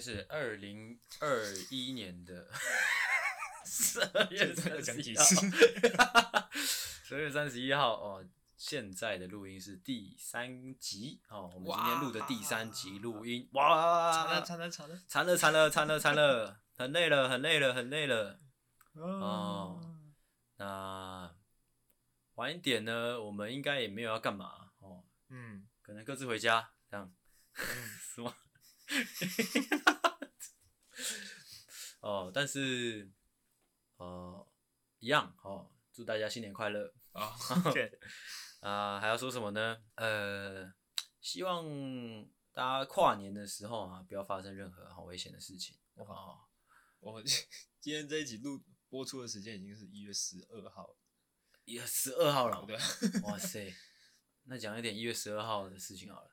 是二零二一年的 十二月三十一号，十二月三十一号哦。现在的录音是第三集哦，我们今天录的第三集录音，哇，惨了惨了惨了惨了惨了惨了，很累了很累了很累了哦。那晚一点呢，我们应该也没有要干嘛哦，嗯，可能各自回家这样，嗯，是吗？哦，但是，呃，一样哦，祝大家新年快乐 啊！啊、呃，还要说什么呢？呃，希望大家跨年的时候啊，不要发生任何好危险的事情。哇、哦，我今天这一集录播出的时间已经是一月十二号了，一月十二号了。对，哇塞，那讲一点一月十二号的事情好了。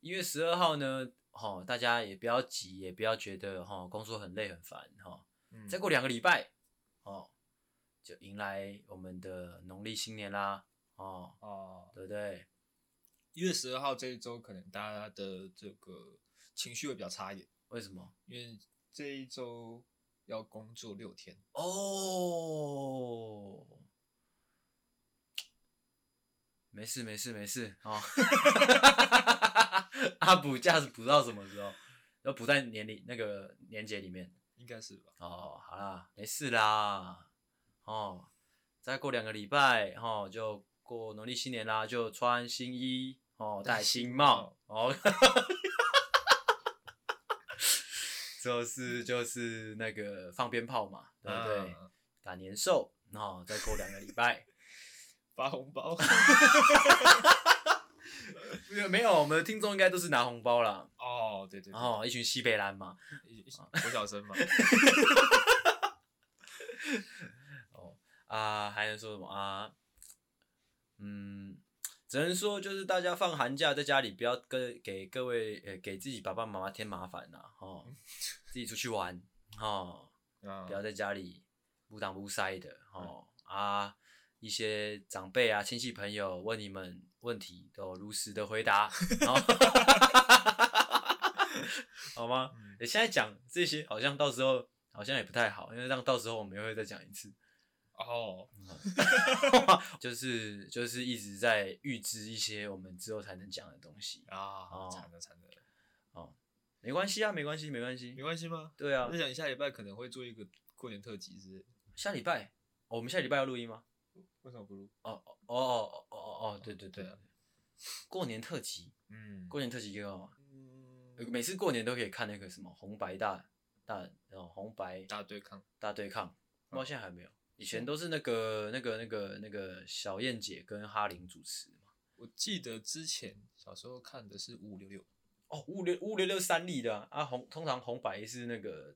一月十二号呢？哦，大家也不要急，也不要觉得哈、哦、工作很累很烦哈、哦嗯。再过两个礼拜，哦，就迎来我们的农历新年啦。哦哦，对不对？一月十二号这一周，可能大家的这个情绪会比较差一点。为什么？因为这一周要工作六天。哦，没事没事没事 啊。他补假是补到什么时候？要补在年里那个年节里面，应该是吧？哦，好啦，没事啦。哦，再过两个礼拜，哦，就过农历新年啦，就穿新衣，哦，戴新帽，哦，就是就是那个放鞭炮嘛，对不对？啊、赶年兽，然后再过两个礼拜，发红包。没 有没有，我们的听众应该都是拿红包啦。哦，对对，对，哦，一群西北蓝嘛，国小生嘛。哦啊，还能说什么啊？嗯，只能说就是大家放寒假在家里，不要跟给各位呃给自己爸爸妈妈添麻烦啦，哦，自己出去玩，哦，不要在家里不当不塞的，哦啊。一些长辈啊、亲戚朋友问你们问题，都如实的回答，好吗？你、嗯、现在讲这些，好像到时候好像也不太好，因为让到时候我们又会再讲一次。哦，就是就是一直在预知一些我们之后才能讲的东西啊。哦，惨了惨了。哦，没关系啊，没关系，没关系，没关系吗？对啊，我想你下礼拜可能会做一个过年特辑，是？下礼拜、哦？我们下礼拜要录音吗？为什么不录？哦哦哦哦哦哦对对对，对，过年特辑，嗯，过年特辑一个，嗯，每次过年都可以看那个什么红白大大，然后红白大对抗，大对抗，不知道现在还没有，以前都是那个那个那个那个小燕姐跟哈林主持嘛。我记得之前小时候看的是五五六六，哦，五五六五五六六三立的啊，红通常红白是那个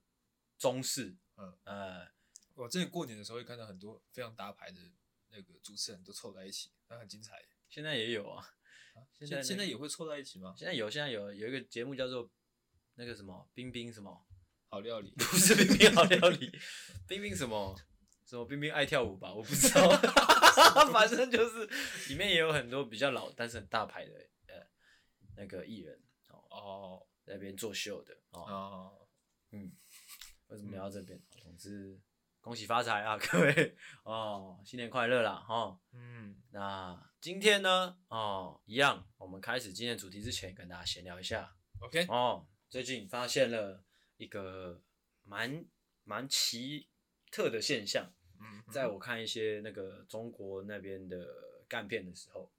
中式，嗯。呃，我之前过年的时候会看到很多非常大牌的。那个主持人都凑在一起，那很精彩。现在也有啊，啊现在、那个、现在也会凑在一起吗？现在有，现在有有一个节目叫做那个什么冰冰什么好料理，不是冰冰好料理，冰冰什么什么冰冰爱跳舞吧？我不知道，反正就是里面也有很多比较老但是很大牌的呃那个艺人哦那边做秀的哦，哦嗯，为什么聊到这边？嗯、总之。恭喜发财啊，各位哦，新年快乐啦哈！嗯，那今天呢，哦，一样，我们开始今天主题之前，跟大家闲聊一下。OK，哦，最近发现了一个蛮蛮奇特的现象。嗯，在我看一些那个中国那边的干片的时候，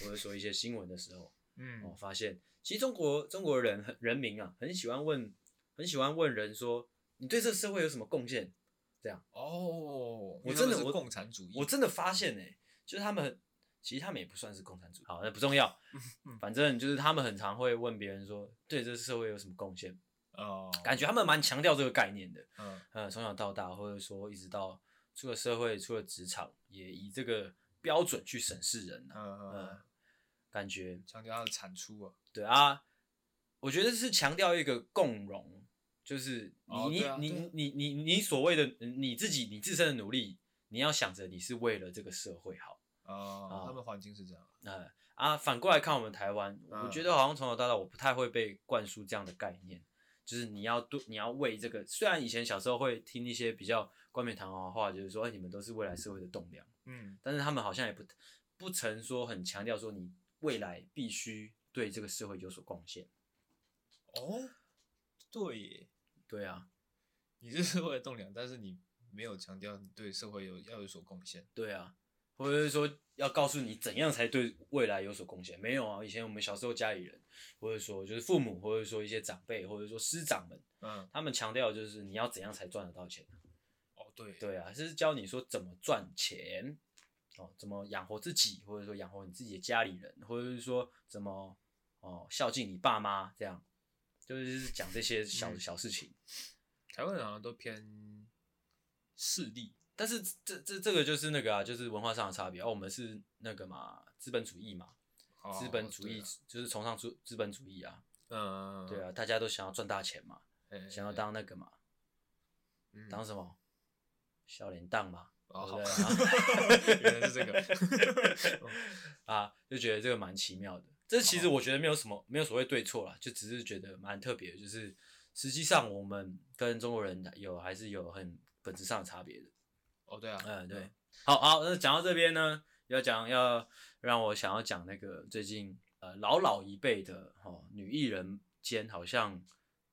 或者说一些新闻的时候，嗯，我发现其实中国中国人很人民啊，很喜欢问，很喜欢问人说，你对这个社会有什么贡献？这样。哦，我真的我共产主义，我真的发现呢、欸，就是他们其实他们也不算是共产主义，好，那不重要，反正就是他们很常会问别人说，对这个社会有什么贡献？哦，感觉他们蛮强调这个概念的，嗯。嗯，从小到大，或者说一直到出了社会、出了职场，也以这个标准去审视人、啊，嗯。嗯，感觉强调他的产出啊，对啊，我觉得是强调一个共荣。就是你、哦、你、啊、你你你你你所谓的你自己你自身的努力，你要想着你是为了这个社会好啊、哦。他们环境是这样。嗯啊，反过来看我们台湾、嗯，我觉得好像从小到大我不太会被灌输这样的概念。就是你要对，你要为这个。虽然以前小时候会听一些比较冠冕堂皇的话，就是说，哎，你们都是未来社会的栋梁。嗯，但是他们好像也不不曾说很强调说你未来必须对这个社会有所贡献。哦，对耶，对啊，你是社会的栋梁，但是你没有强调你对社会有要有所贡献。对啊。或者是说要告诉你怎样才对未来有所贡献？没有啊，以前我们小时候家里人，或者说就是父母，或者说一些长辈，或者说师长们，嗯，他们强调就是你要怎样才赚得到钱。哦，对，对啊，就是教你说怎么赚钱，哦，怎么养活自己，或者说养活你自己的家里人，或者是说怎么哦孝敬你爸妈，这样，就是讲这些小、嗯、小事情。台湾人好像都偏势利。但是这这这个就是那个啊，就是文化上的差别。哦，我们是那个嘛，资本主义嘛，资、哦、本主义、啊、就是崇尚资资本主义啊。嗯，对啊，大家都想要赚大钱嘛，想要当那个嘛，嗯、当什么？小铃铛嘛。哦，原来是这个。啊，就觉得这个蛮奇妙的。这其实我觉得没有什么，没有所谓对错啦，就只是觉得蛮特别的。就是实际上我们跟中国人有还是有很本质上的差别的。哦，对啊，嗯，对，好好，那讲到这边呢，要讲要让我想要讲那个最近呃老老一辈的哦女艺人间好像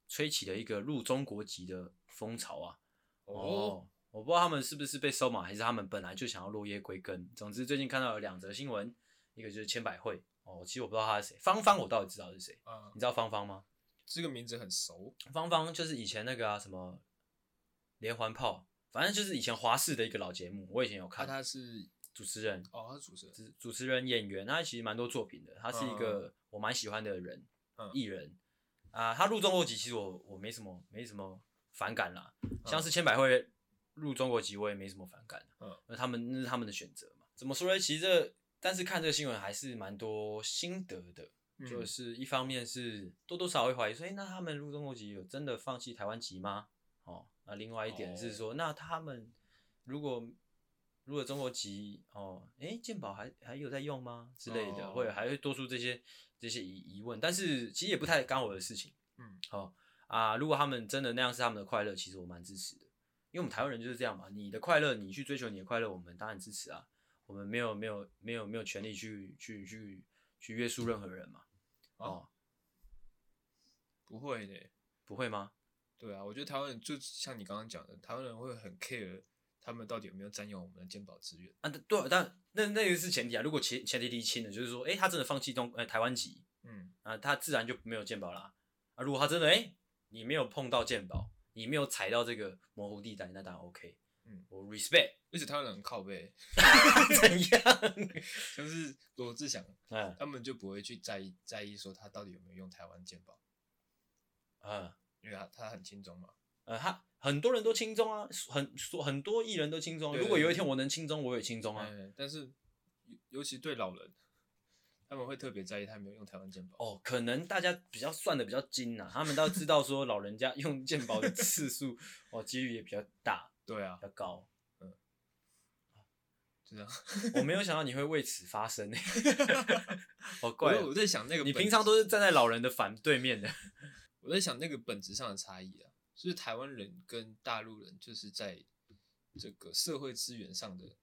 吹起了一个入中国籍的风潮啊，哦，哦，我不知道他们是不是被收买，还是他们本来就想要落叶归根。总之最近看到有两则新闻，一个就是千百惠哦，其实我不知道他是谁，芳芳我到底知道是谁，嗯，你知道芳芳吗？这个名字很熟，芳芳就是以前那个啊什么连环炮。反正就是以前华视的一个老节目，我以前有看。他是主持人哦，他是主持人，主主持人、演员，他其实蛮多作品的。他是一个我蛮喜欢的人，艺、嗯、人啊。他入中国籍，其实我我没什么没什么反感啦。嗯、像是千百惠入中国籍，我也没什么反感。嗯，那他们那是他们的选择嘛。怎么说呢？其实这但是看这个新闻还是蛮多心得的。嗯、就是一方面是多多少少会怀疑说，哎、欸，那他们入中国籍有真的放弃台湾籍吗？哦。那另外一点是说，oh. 那他们如果如果中国籍哦，诶、欸，健保还还有在用吗之类的，或者、oh. 还会多出这些这些疑疑问。但是其实也不太干我的事情。嗯，好啊，如果他们真的那样是他们的快乐，其实我蛮支持的，因为我们台湾人就是这样嘛。你的快乐，你去追求你的快乐，我们当然支持啊。我们没有没有没有没有权利去去去去约束任何人嘛。哦，oh. 不会的，不会吗？对啊，我觉得台湾人就像你刚刚讲的，台湾人会很 care 他们到底有没有占用我们的鉴宝资源啊？对，但那那个是前提啊。如果前前提提清的，就是说，哎，他真的放弃东呃台湾籍，嗯啊，他自然就没有鉴宝啦。啊，如果他真的哎，你没有碰到鉴宝，你没有踩到这个模糊地带，那当然 OK。嗯，我 respect，而且台湾人很靠背，怎样？像是罗志祥，嗯，他们就不会去在意在意说他到底有没有用台湾健保，啊。因为他他很轻松嘛，呃，他很多人都轻松啊，很说很多艺人都轻松。如果有一天我能轻松，我也轻松啊。但是尤其对老人，他们会特别在意他没有用台湾健保。哦，可能大家比较算的比较精呐，他们都知道说老人家用健保的次数 哦，几率也比较大。对啊，要高。嗯，就 这样。我没有想到你会为此发声呢，好怪。我在想那个，你平常都是站在老人的反对面的。我在想那个本质上的差异啊，就是台湾人跟大陆人就是在这个社会资源上的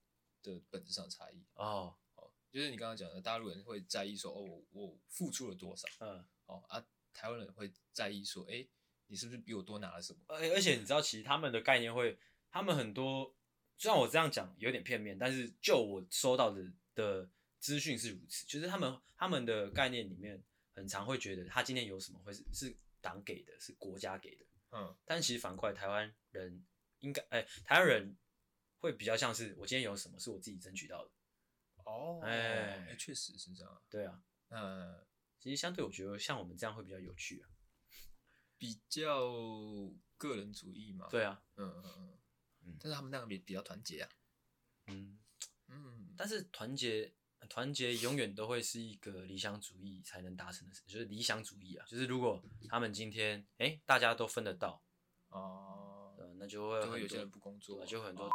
的本质上的差异哦哦，就是你刚刚讲的，大陆人会在意说哦我，我付出了多少，嗯哦啊，台湾人会在意说，哎，你是不是比我多拿了什么？而而且你知道，其实他们的概念会，他们很多，虽然我这样讲有点片面，但是就我收到的的资讯是如此，就是他们他们的概念里面，很常会觉得他今天有什么会是是。党给的是国家给的，嗯，但其实反过来，台湾人应该，哎、欸，台湾人会比较像是我今天有什么是我自己争取到的，哦，哎、欸，确、欸、实是这样，对啊，嗯，其实相对我觉得像我们这样会比较有趣啊，比较个人主义嘛，对啊，嗯嗯嗯，嗯，但是他们那样比比较团结啊，嗯。嗯，但是团结。团结永远都会是一个理想主义才能达成的事，就是理想主义啊。就是如果他们今天哎、欸、大家都分得到哦、呃，那就会，就会有些人不工作，就很多、哦。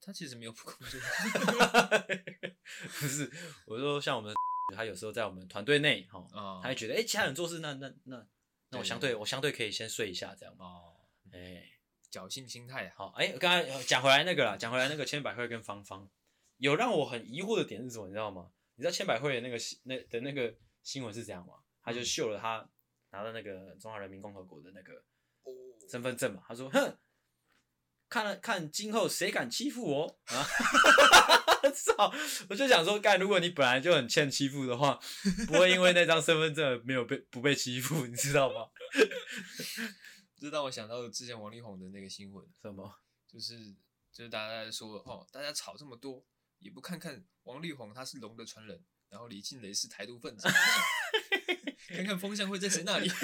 他其实没有不工作，不是，我说像我们他有时候在我们团队内哈，他会觉得哎、欸、其他人做事那那那那我相对我相对可以先睡一下这样。哦，哎、欸，侥幸心态好，哎、欸，刚才讲回来那个啦，讲回来那个千百惠跟芳芳，有让我很疑惑的点是什么？你知道吗？你知道千百惠的那个那的那个新闻是怎样吗？他就秀了他拿到那个中华人民共和国的那个身份证嘛，他说，哼。看了看今后谁敢欺负我 啊！操！我就想说，干，如果你本来就很欠欺负的话，不会因为那张身份证没有被不被欺负，你知道吗？这让我想到了之前王力宏的那个新闻，什么？就是就是大家在说哦，大家吵这么多，也不看看王力宏他是龙的传人，然后李靓蕾是台独分子，看看风向会在谁那里。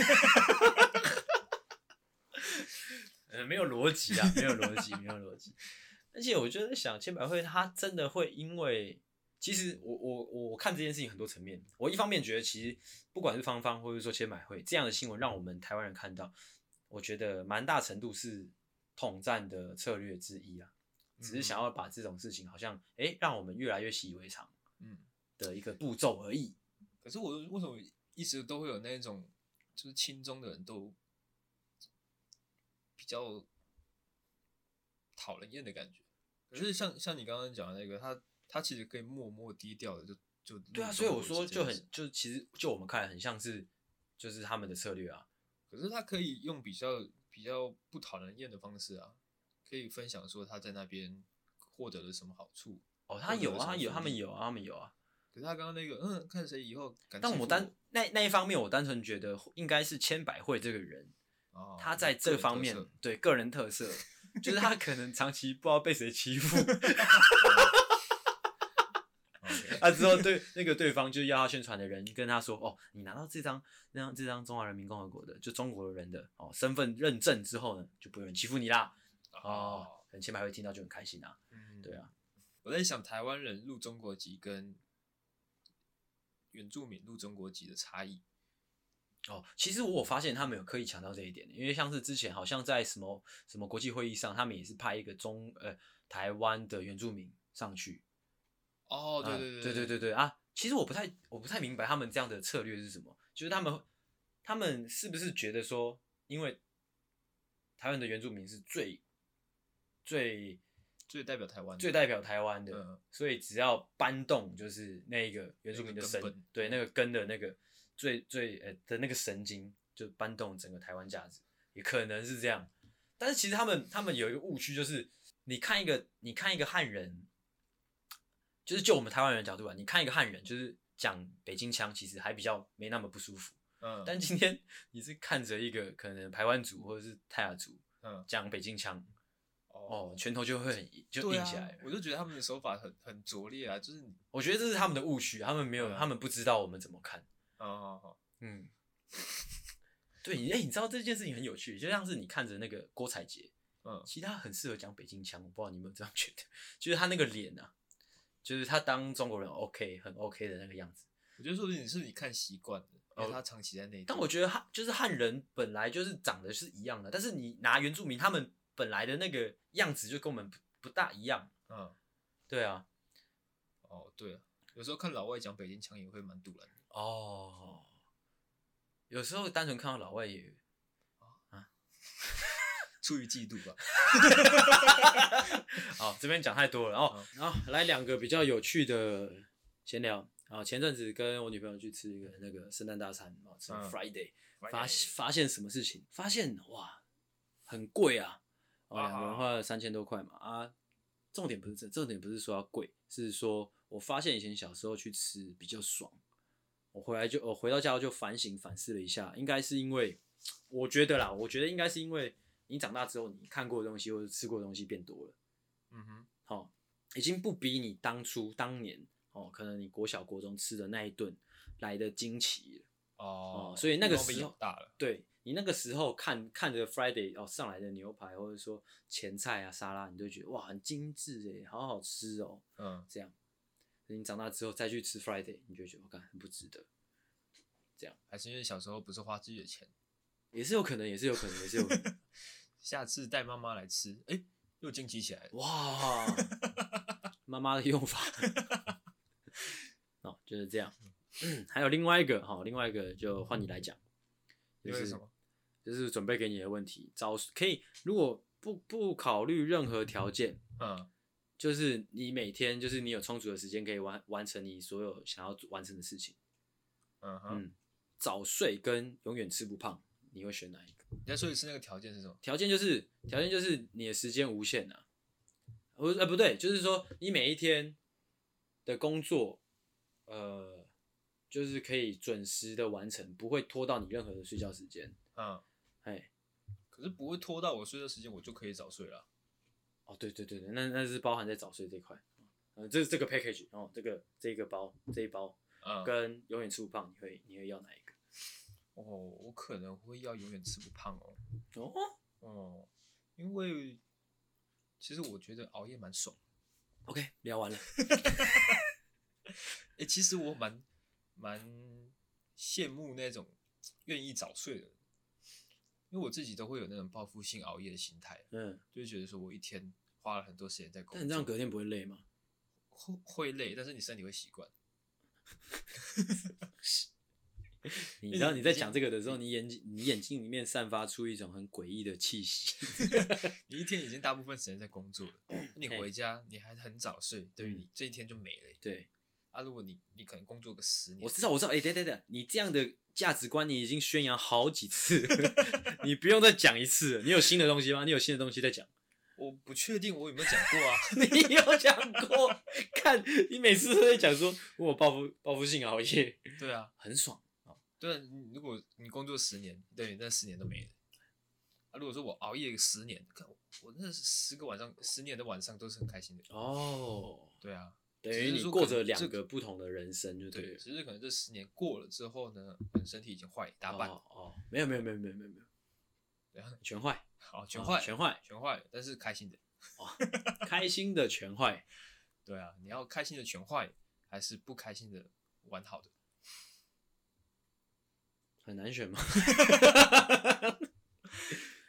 呃，没有逻辑啊，没有逻辑，没有逻辑。而且我就在想，千百惠他真的会因为，其实我我我看这件事情很多层面。我一方面觉得，其实不管是芳芳或者说千百惠这样的新闻，让我们台湾人看到，我觉得蛮大程度是统战的策略之一啊。只是想要把这种事情好像，哎、欸，让我们越来越习以为常，嗯，的一个步骤而已。可是我为什么一直都会有那种，就是亲中的人都。比较讨人厌的感觉，可是像像你刚刚讲的那个，他他其实可以默默低调的就就对啊，所以我说就很就其实就我们看来很像是就是他们的策略啊，可是他可以用比较比较不讨人厌的方式啊，可以分享说他在那边获得了什么好处哦，他有啊，他有他们有啊，他们有啊，可是他刚刚那个嗯，看谁以后敢，但我单那那一方面，我单纯觉得应该是千百惠这个人。他在这方面个对个人特色，就是他可能长期不知道被谁欺负，啊之后对那个对方就是要他宣传的人跟他说哦，你拿到这张那张这张中华人民共和国的就中国人的哦身份认证之后呢，就不会有人欺负你啦。哦，可能千百惠听到就很开心啊。嗯，对啊，我在想台湾人入中国籍跟原住民入中国籍的差异。哦，其实我有发现他们有刻意强调这一点，因为像是之前好像在什么什么国际会议上，他们也是派一个中呃台湾的原住民上去。哦，对对对、嗯、对对对对啊！其实我不太我不太明白他们这样的策略是什么，就是他们他们是不是觉得说，因为台湾的原住民是最最最代表台湾最代表台湾的、嗯，所以只要搬动就是那个原住民的神，那个、对那个根的那个。最最呃的那个神经就搬动整个台湾价值，也可能是这样。但是其实他们他们有一个误区，就是你看一个你看一个汉人，就是就我们台湾人的角度啊，你看一个汉人就是讲北京腔，其实还比较没那么不舒服。嗯。但今天 你是看着一个可能台湾族或者是泰雅族，嗯，讲北京腔，哦，拳头就会很就硬起来、啊。我就觉得他们的手法很很拙劣啊，就是我觉得这是他们的误区，他们没有、嗯，他们不知道我们怎么看。哦嗯，对，哎、欸，你知道这件事情很有趣，就像是你看着那个郭采洁，嗯，其实他很适合讲北京腔，我不知道你有没有这样觉得，就是他那个脸啊，就是他当中国人 OK 很 OK 的那个样子。我觉得说不定是你看习惯了，因为他长期在那里。但我觉得汉就是汉人本来就是长得是一样的，但是你拿原住民他们本来的那个样子就跟我们不不大一样。嗯，对啊，哦对啊，有时候看老外讲北京腔也会蛮堵人的。哦，有时候单纯看到老外也啊，出于嫉妒吧。好，这边讲太多了哦。然后来两个比较有趣的闲聊。啊，前阵子跟我女朋友去吃一个那个圣诞大餐，啊，吃 Friday，嗯、发发现什么事情？发现哇，很贵啊！哦，两个人花了三千多块嘛。啊，重点不是这，重点不是说要贵，是说我发现以前小时候去吃比较爽。我回来就，我回到家就反省反思了一下，应该是因为，我觉得啦，我觉得应该是因为你长大之后，你看过的东西或者吃过的东西变多了，嗯哼，好、哦，已经不比你当初当年哦，可能你国小国中吃的那一顿来的惊奇了哦，哦，所以那个时候大了，对你那个时候看看着 Friday 哦上来的牛排或者说前菜啊沙拉，你都觉得哇很精致诶，好好吃哦，嗯，这样。等你长大之后再去吃 Friday，你就觉得我看很不值得。这样还是因为小时候不是花自己的钱，也是有可能，也是有可能，也是有可能。下次带妈妈来吃，哎、欸，又惊奇起来了。哇，妈妈的用法。哦，就是这样。嗯，还有另外一个哈，另外一个就换你来讲，就是就是准备给你的问题，早可以如果不不考虑任何条件，嗯，就是你每天就是你有充足的时间可以完完成你所有想要完成的事情。嗯哼，嗯，早睡跟永远吃不胖，你会选哪一个？你再说一次那个条件是什么？条件就是条件就是你的时间无限啊，不呃不对，就是说你每一天的工作，呃，就是可以准时的完成，不会拖到你任何的睡觉时间。嗯。哎，可是不会拖到我睡觉时间，我就可以早睡了。哦，对对对对，那那是包含在早睡这块。嗯，这是这个 package 哦，这个这一个包这一包，嗯，跟永远吃不胖，你会你会要哪一个？哦，我可能会要永远吃不胖哦。哦哦，因为其实我觉得熬夜蛮爽。OK，聊完了。哎、欸，其实我蛮蛮羡慕那种愿意早睡的。因为我自己都会有那种报复性熬夜的心态，嗯，就会觉得说我一天花了很多时间在工作，但你这样隔天不会累吗？会会累，但是你身体会习惯。你知道你在讲这个的时候，你眼睛你眼睛里面散发出一种很诡异的气息。你一天已经大部分时间在工作了，你回家你还很早睡，对于你这一天就没了。对啊，如果你你可能工作个十年，我知道我知道，哎，等等等，你这样的。价值观你已经宣扬好几次，你不用再讲一次。你有新的东西吗？你有新的东西在讲？我不确定我有没有讲过啊。你有讲过？看你每次都在讲说，我有报复报复性熬夜。对啊，很爽。对啊，如果你工作十年，对，那十年都没了。啊，如果说我熬夜十年，看我那十个晚上，十年的晚上都是很开心的。哦，对啊。等于你过着两个不同的人生，就对，对。其实可能这十年过了之后呢，身体已经坏一大半。哦，哦，没有没有没有没有没有没有，全坏，好全坏全坏全坏，但是开心的，哦，开心的全坏。对啊，你要开心的全坏，还是不开心的完好的？很难选吗？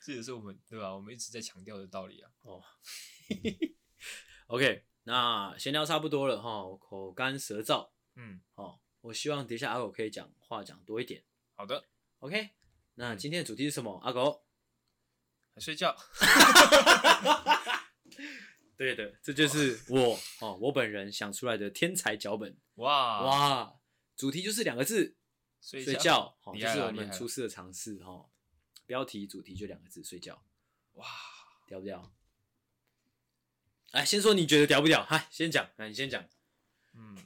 这也是我们对吧？我们一直在强调的道理啊。哦，OK。那闲聊差不多了哈，口干舌燥，嗯，好，我希望等一下阿狗可以讲话讲多一点。好的，OK。那今天的主题是什么？阿狗，还睡觉。对的，这就是我哦，我本人想出来的天才脚本。哇哇，主题就是两个字，睡觉。好，这是我们初次的尝试哈。标题主题就两个字，睡觉。哇，屌不屌？来，先说你觉得屌不屌？嗨，先讲，来，你先讲。嗯，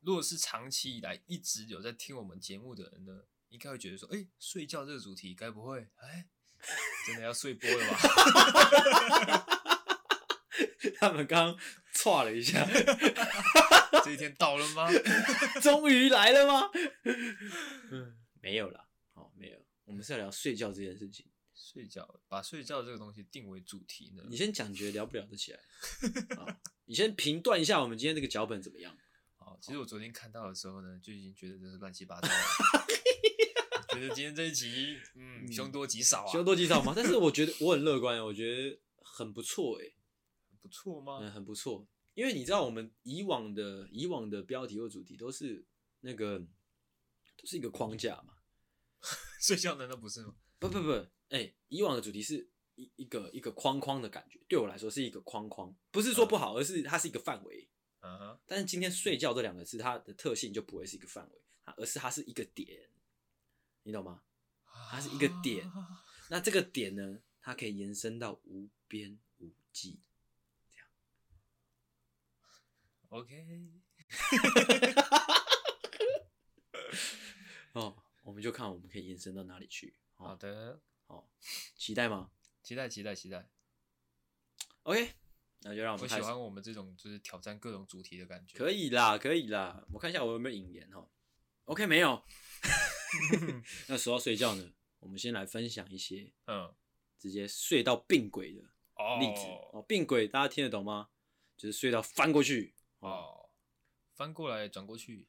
如果是长期以来一直有在听我们节目的人呢，应该会觉得说，哎、欸，睡觉这个主题，该不会，哎、欸，真的要睡播了吧？他们刚刚剉了一下，这一天到了吗？终于来了吗？嗯，没有啦，哦，没有，我们是要聊睡觉这件事情。睡觉，把睡觉这个东西定为主题呢？你先讲，觉得聊不聊得起来？你先评断一下我们今天这个脚本怎么样？好，其实我昨天看到的时候呢，就已经觉得这是乱七八糟了。觉得今天这一集，嗯，凶多吉少啊。凶多吉少嘛？但是我觉得我很乐观，我觉得很不错哎。不错吗？嗯，很不错。因为你知道，我们以往的以往的标题或主题都是那个都是一个框架嘛。睡觉难道不是吗？不不不。哎、欸，以往的主题是一一个一个框框的感觉，对我来说是一个框框，不是说不好，而是它是一个范围。嗯哼。但是今天睡觉这两个字，它的特性就不会是一个范围，而是它是一个点，你懂吗？它是一个点，那这个点呢，它可以延伸到无边无际，这样。OK。哦，我们就看我们可以延伸到哪里去。好的。哦，期待吗？期待，期待，期待。OK，那就让我们喜欢我们这种就是挑战各种主题的感觉。可以啦，可以啦。我看一下我有没有引言哈。OK，没有。那说到睡觉呢，我们先来分享一些嗯，直接睡到病轨的例子哦。病轨大家听得懂吗？就是睡到翻过去哦，翻过来转过去。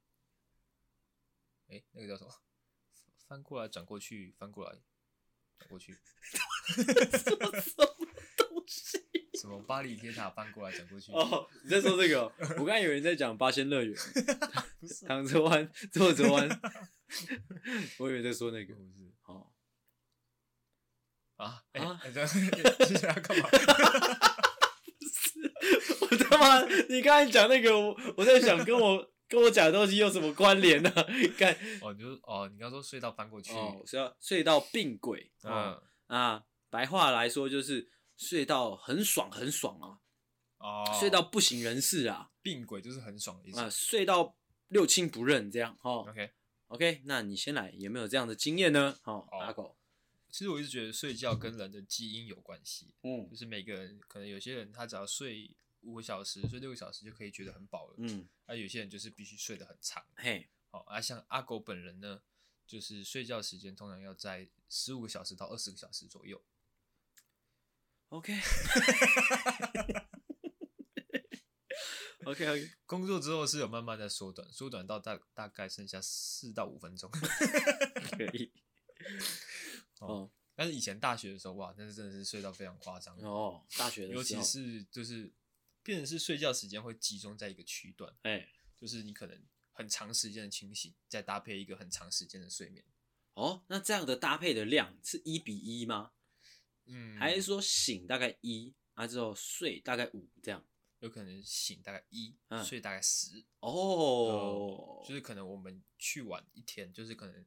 哎、欸，那个叫什么？翻过来转过去，翻过来。过去，什么什么东西？什么巴黎铁塔翻过来转过去？哦，你在说这个、喔？我刚才有人在讲八仙乐园，躺着弯，坐着弯。我以为在说那个，不是。哦，啊，哎、啊欸，这样接下来要干嘛？我他妈，你刚才讲那个，我我在想跟我跟我讲的东西有什么关联呢？干哦，你就哦，你刚说隧道翻过去，哦，睡到睡到病轨，嗯啊，白话来说就是隧道很爽很爽啊，哦，隧道不省人事啊，病鬼就是很爽的意思。啊，隧道六亲不认这样哦。OK，OK，那你先来，有没有这样的经验呢？哦，哦阿狗，其实我一直觉得睡觉跟人的基因有关系，嗯就是每个人可能有些人他只要睡五个小时、睡六个小时就可以觉得很饱了，嗯，而、有些人就是必须睡得很长。嘿，好、啊，像阿狗本人呢，就是睡觉时间通常要在十五个小时到二十个小时左右。OK，OK OK OK，工作之后是有慢慢在缩短，缩短到大大概剩下四到五分钟。可以。哦哦但是以前大学的时候，哇，那是真的是睡到非常夸张。哦，大学的尤时候，其是就是变成是睡觉时间会集中在一个区段，哎，就是你可能很长时间的清醒，再搭配一个很长时间的睡眠。哦，那这样的搭配的量是一比一吗？嗯，还是说醒大概一啊之后睡大概五这样？有可能醒大概一、嗯睡大概十哦，就是可能我们去玩一天，就是可能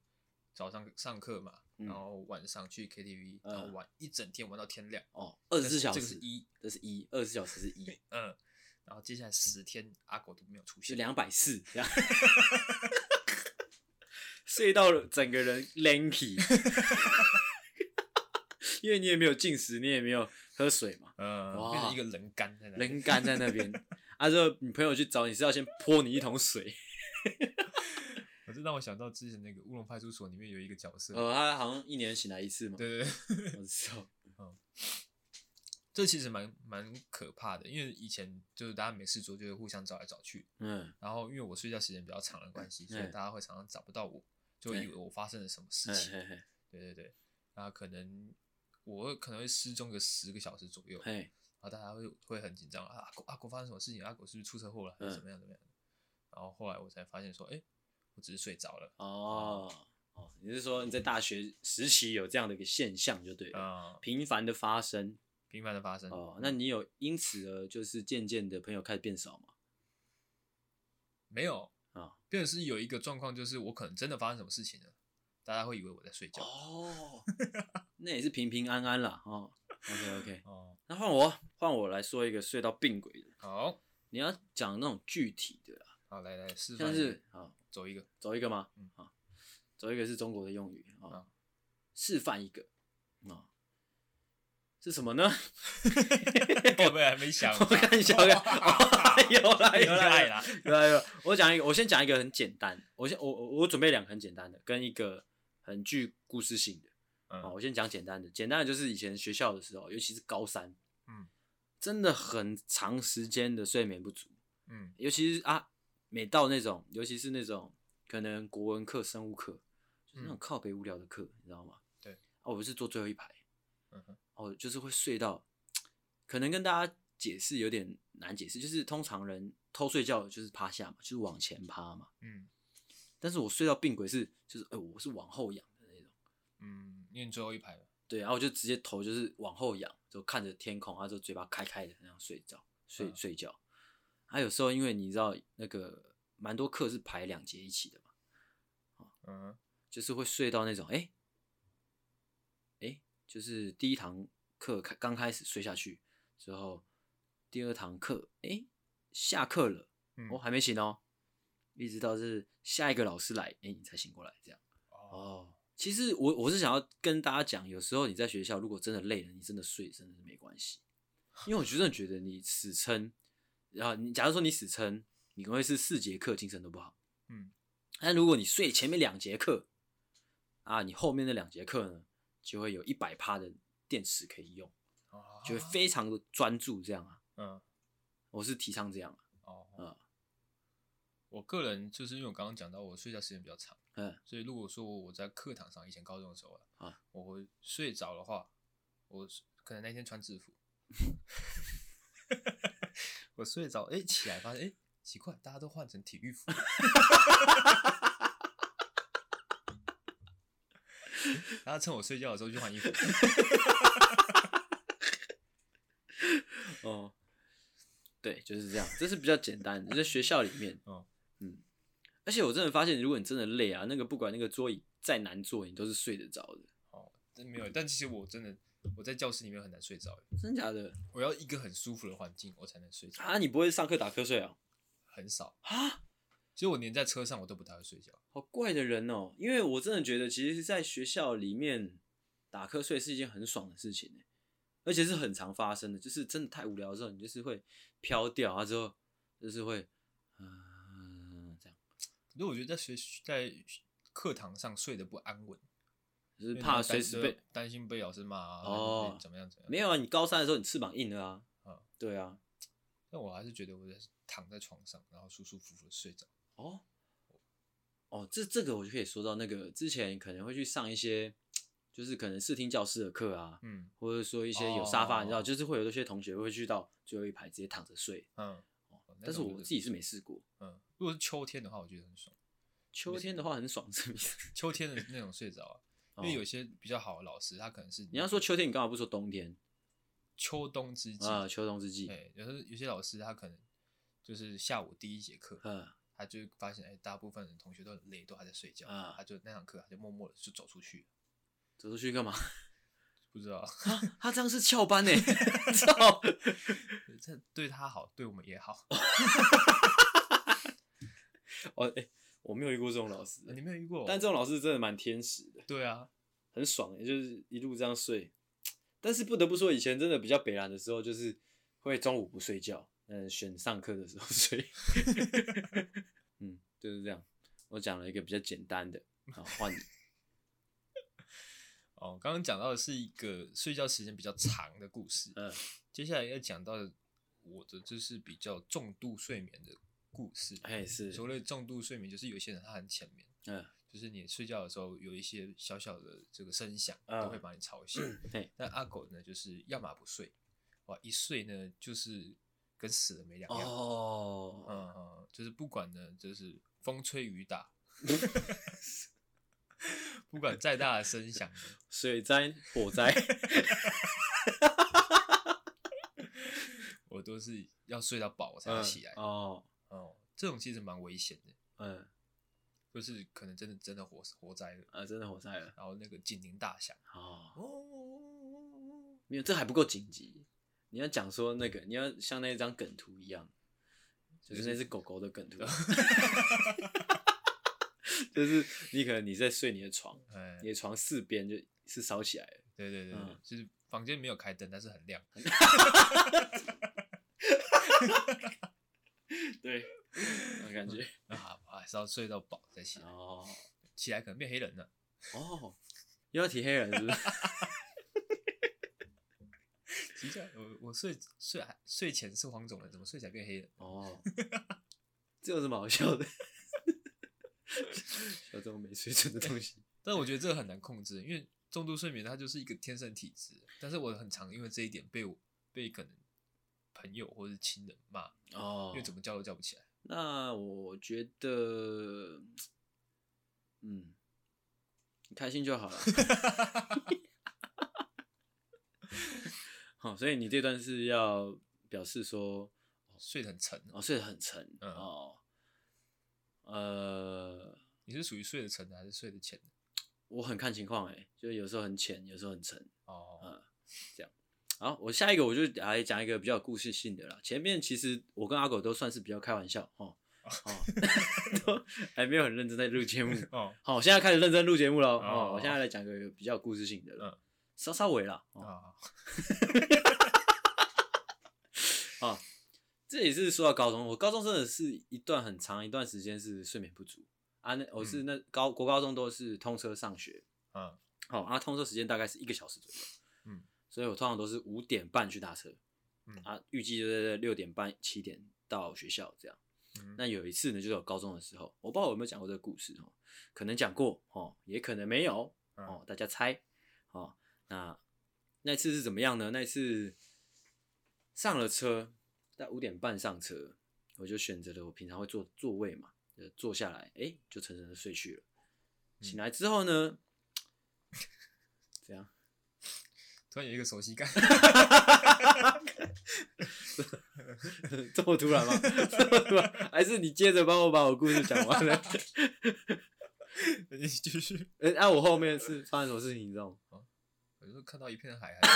早上上课嘛，嗯然后晚上去 KTV，、嗯然后玩一整天玩到天亮。哦，二十四小这时个是一，这是一，二十四小时是一，嗯，然后接下来十天阿狗都没有出现，就两百四这样，睡到了整个人 lanky，因为你也没有进食，你也没有喝水嘛，嗯，哇变成一个人干在那里。人干在那边。啊，之后你朋友去找你是要先泼你一桶水，我这让我想到之前那个乌龙派出所里面有一个角色，呃，他好像一年醒来一次嘛，对对对，我知道，这其实蛮蛮可怕的，因为以前就是大家没事做，就会互相找来找去，嗯，然后因为我睡觉时间比较长的关系，所以嗯。大家会常常找不到我，就会以为我发生了什么事情。嘿嘿嘿，对对对，然后可能我可能会失踪个十个小时左右，然嘿，后大家会会很紧张啊，阿狗阿狗发生什么事情？阿狗是不是出车祸了，还是怎么样怎么样？然后后来我才发现说，哎，我只是睡着了。哦，哦，你是说你在大学时期有这样的一个现象就对了，啊、频繁的发生。频繁的发生。哦，那你有因此而就是渐渐的朋友开始变少吗？没有啊，变成是有一个状况，就是我可能真的发生什么事情了，大家会以为我在睡觉。哦，那也是平平安安啦。哦，OK OK，哦，那换我换我来说一个睡到病鬼的，好，你要讲那种具体的啦，好，来来示范是好，走一个。走一个吗？嗯好，走一个是中国的用语啊啊，示范一个啊，是什么呢？我们还没想？我看一下，我看，有啦有啦有啦啦。有啦有啦，我讲一个，我先讲一个很简单，我先我我我准备两个很简单的，跟一个很具故事性的。嗯好，我先讲简单的，简单的就是以前学校的时候，尤其是高三，嗯，真的很长时间的睡眠不足，嗯尤其是啊，每到那种，尤其是那种可能国文课、生物课，就是那种靠北无聊的课，你知道吗？对，啊，我是坐最后一排，嗯哼哦，就是会睡到，可能跟大家解释有点难解释，就是通常人偷睡觉就是趴下嘛，就是往前趴嘛，嗯但是我睡到病轨是，就是，呃，我是往后仰的那种。嗯，因为最后一排了。对，然后我就直接头就是往后仰，就看着天空，然后就嘴巴开开的那样睡着，睡、嗯睡觉。还有时候因为你知道那个蛮多课是排两节一起的嘛，嗯就是会睡到那种，哎、哎、就是第一堂课开刚开始睡下去之后，第二堂课，哎、下课了，嗯哦，还没醒哦，一直到是下一个老师来，哎、你才醒过来，这样。哦哦，其实我我是想要跟大家讲，有时候你在学校如果真的累了，你真的睡真的是没关系，因为我真的觉得你死撑，然后你假如说你死撑，你可能会是四节课精神都不好，嗯，但如果你睡前面两节课，啊，你后面那两节课呢，就会有一百趴的电池可以用，哦就会非常的专注这样啊，嗯。我是提倡这样啊，哦。嗯我个人就是因为我刚刚讲到我睡觉时间比较长，嗯，所以如果说我在课堂上以前高中的时候啊，啊我会睡着的话，我可能那天穿制服，我睡着，哎、起来发现，哎、奇怪，大家都换成体育服，然后趁我睡觉的时候去换衣服。哦，对，就是这样，这是比较简单的，在学校里面。哦，嗯，而且我真的发现，如果你真的累啊，那个不管那个桌椅再难坐，你都是睡得着的。哦，真没有，但其实我真的我在教室里面很难睡着。真假的？我要一个很舒服的环境，我才能睡着。啊，你不会上课打瞌睡啊？很少啊。其实我连在车上我都不太会睡觉。好怪的人哦，因为我真的觉得，其实在学校里面打瞌睡是一件很爽的事情，而且是很常发生的。就是真的太无聊的时候，你就是会飘掉啊，之后就是会嗯这样。可是我觉得在学在课堂上睡得不安稳，就是怕随时被担心被老师骂啊，哦，怎么样怎么样？没有啊，你高三的时候你翅膀硬了啊，嗯，对啊。但我还是觉得我在躺在床上，然后舒舒服服的睡着。哦，哦，这这个我就可以说到那个之前可能会去上一些，就是可能视听教室的课啊，嗯，或者说一些有沙发，哦、你知道，就是会有一些同学会去到最后一排直接躺着睡，嗯，但是我自己是没试过，嗯，如果是秋天的话，我觉得很爽。秋天的话很爽，是不是？秋天的那种睡着啊，因为有些比较好的老师，他可能是你要说秋天，你干嘛不说冬天？秋冬之际啊，秋冬之际，对，有时候有些老师他可能就是下午第一节课，嗯。他就发现，哎、欸，大部分的同学都很累，都还在睡觉。啊，他就那堂课，他就默默的就走出去。走出去干嘛？不知道。他这样是翘班呢？操！这对他好，对我们也好。哦，哎、欸，我没有遇过这种老师。你没有遇过？但这种老师真的蛮天使的。对啊，很爽，也就是一路这样睡。但是不得不说，以前真的比较北蓝的时候，就是会中午不睡觉。嗯，选上课的时候 睡。嗯，就是这样。我讲了一个比较简单的，好换你。哦，刚刚讲到的是一个睡觉时间比较长的故事。嗯，接下来要讲到的我的就是比较重度睡眠的故事。哎，是。所谓重度睡眠，就是有些人他很浅眠。嗯，就是你睡觉的时候有一些小小的这个声响，都会把你吵醒。对。但阿狗呢，就是要么不睡，哇，一睡呢就是。跟死了没两样哦，嗯嗯，就是不管呢，就是风吹雨打，不管再大的声响，水灾火灾，我都是要睡到饱才能起来。嗯、哦哦，这种其实蛮危险的，嗯，就是可能真的真的火火灾了。啊，真的火灾了，然后那个警铃大响，哦，哦，没有，这还不够紧急。你要讲说那个，你要像那张梗图一样，就是那只狗狗的梗图，就是你可能你在睡你的床，你的床四边就是烧起来了，对对对，就是房间没有开灯，但是很亮，对，我感觉啊，还是要睡到饱再起来，哦，起来可能变黑人了，哦，又要提黑人是不是？我我睡睡睡前是黄种人，怎么睡起来变黑了？哦，这有什么好笑的？笑这种没水准的东西。但我觉得这个很难控制，因为重度睡眠它就是一个天生体质。但是我很常因为这一点被我被可能朋友或者是亲人骂哦，因为怎么叫都叫不起来。那我觉得，嗯，你开心就好了。好，所以你这段是要表示说睡得很沉哦，睡得很沉，嗯、哦，呃，你是属于睡得沉的还是睡得浅的？我很看情况哎，就有时候很浅，有时候很沉哦，嗯，这样。好，我下一个我就来讲一个比较有故事性的啦。前面其实我跟阿狗都算是比较开玩笑哦，哦，都还没有很认真在录节目哦。好，现在开始认真录节目了哦，哦。我现在来讲个比较有故事性的了。嗯稍稍微啦，啊，啊，这也是说到高中，我高中真的是一段很长一段时间是睡眠不足啊。那我是那高国高中都是通车上学，嗯，好啊，通车时间大概是一个小时左右，嗯，所以我通常都是五点半去搭车，嗯啊，预计就是六点半七点到学校这样。嗯，那有一次呢，就是我高中的时候，我不知道我有没有讲过这个故事哦，可能讲过哦，也可能没有哦，大家猜哦。那那次是怎么样呢？那次上了车，在五点半上车，我就选择了我平常会坐座位嘛，就坐下来，哎、欸，就沉沉的睡去了。醒来之后呢，这样，突然有一个熟悉感，这么突然吗？这么突然？还是你接着帮我把我故事讲完了？你继续。哎，那我后面是发生什么事情？你知道吗？我就看到一片海。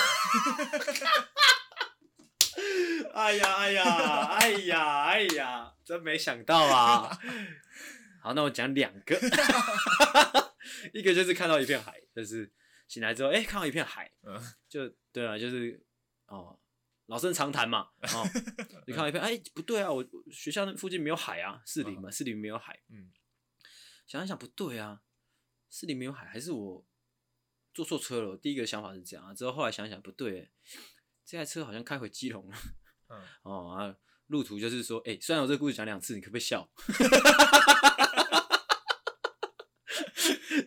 哎呀哎呀哎呀哎呀！真没想到啊！好，那我讲两个，一个就是看到一片海，就是醒来之后，哎、欸，看到一片海，就对啊，就是哦，老生常谈嘛，哦，你看到一片，哎、欸，不对啊，我学校那附近没有海啊，市里嘛，市里没有海，嗯，想一想不对啊，市里没有海，还是我坐错车了？我第一个想法是这样啊，之后后来想想不对，这台车好像开回基隆了，嗯，哦啊。路途就是说，哎、欸，虽然我这个故事讲两次，你可不可以笑？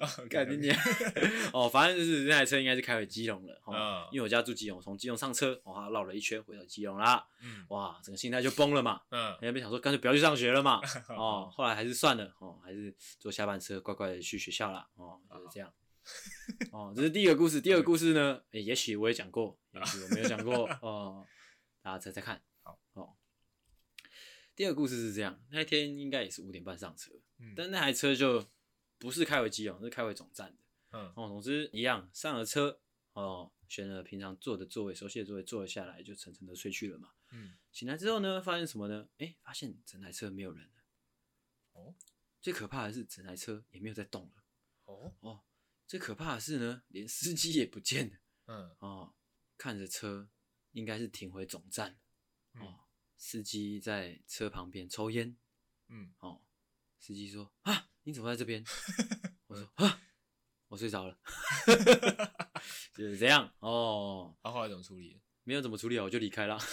干你娘！哦，反正就是那台车应该是开回基隆了，哦，因为我家住基隆，从基隆上车，哇，绕了一圈回到基隆啦，嗯，哇，整个心态就崩了嘛，嗯，原本想说干脆不要去上学了嘛，哦，后来还是算了，哦，还是坐下班车乖乖的去学校啦，哦，就是这样，哦，这是第一个故事，第二个故事呢，欸、也许我也讲过，也许我没有讲过，哦，大家猜猜看。好，哦。第二个故事是这样，那天应该也是五点半上车，嗯、但那台车就不是开回基隆，是开回总站的。嗯，哦，总之一样，上了车，哦，选了平常坐的座位，熟悉的座位，坐了下来，就沉沉的睡去了嘛。嗯，醒来之后呢，发现什么呢？哎、欸，发现整台车没有人了。哦，最可怕的是整台车也没有在动了。哦哦，最可怕的是呢，连司机也不见了。嗯，哦，看着车，应该是停回总站。哦。嗯司机在车旁边抽烟，嗯，哦，司机说啊，你怎么在这边？我说啊，我睡着了，就是这样哦。他、啊、后来怎么处理？没有怎么处理，我就离开了。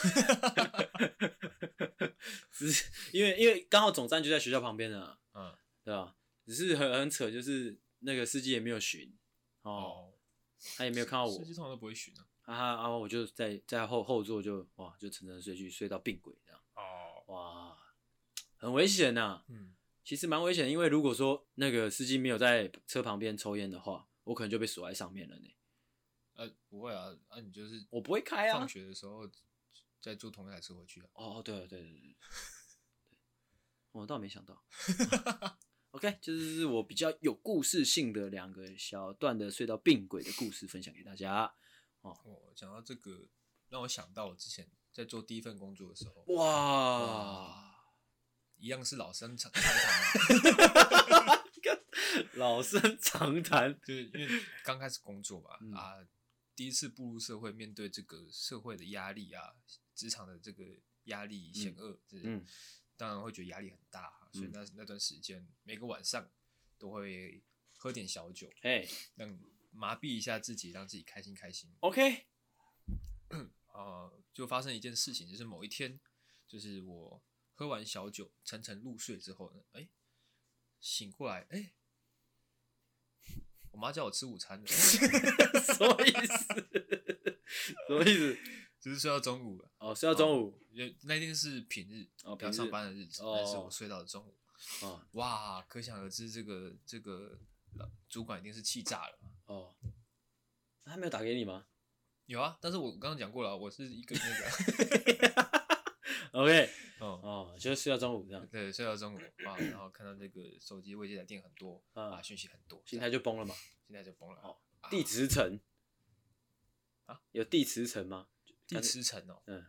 只是因为因为刚好总站就在学校旁边呢，嗯，对吧？只是很很扯，就是那个司机也没有巡，哦，哦他也没有看到我。司机通常都不会巡啊。啊，然后我就在在后后座就哇，就沉沉睡去，睡到病鬼这样。哦，哇，很危险呐、啊。嗯，其实蛮危险，因为如果说那个司机没有在车旁边抽烟的话，我可能就被锁在上面了呢。呃，不会啊，啊，你就是我不会开啊。放学的时候再坐同一台车回去啊。哦，对对对对对，我倒没想到。OK，就是我比较有故事性的两个小段的隧道并轨的故事分享给大家。哦，讲到这个，让我想到我之前在做第一份工作的时候，哇，哇一样是老生常谈，老生常谈，就是因为刚开始工作吧，嗯、啊，第一次步入社会，面对这个社会的压力啊，职场的这个压力险恶，嗯，嗯。当然会觉得压力很大，所以那那段时间每个晚上都会喝点小酒，哎，让。麻痹一下自己，让自己开心开心。OK，呃，就发生一件事情，就是某一天，就是我喝完小酒，沉沉入睡之后呢，哎、欸，醒过来，哎、欸，我妈叫我吃午餐了，什么意思？什么意思？就是睡到中午了。哦，睡到中午，因为那天是平日，哦，要上班的日子，但是我睡到了中午。哦，哇，可想而知，这个这个主管一定是气炸了。哦，他没有打给你吗？有啊，但是我刚刚讲过了，我是一个那个。OK，哦哦，就是睡到中午这样。对，睡到中午啊，然后看到这个手机未接来电很多啊，讯息很多，心态就崩了嘛，心态就崩了。哦，地磁层啊，有地磁层吗？地磁层哦，嗯，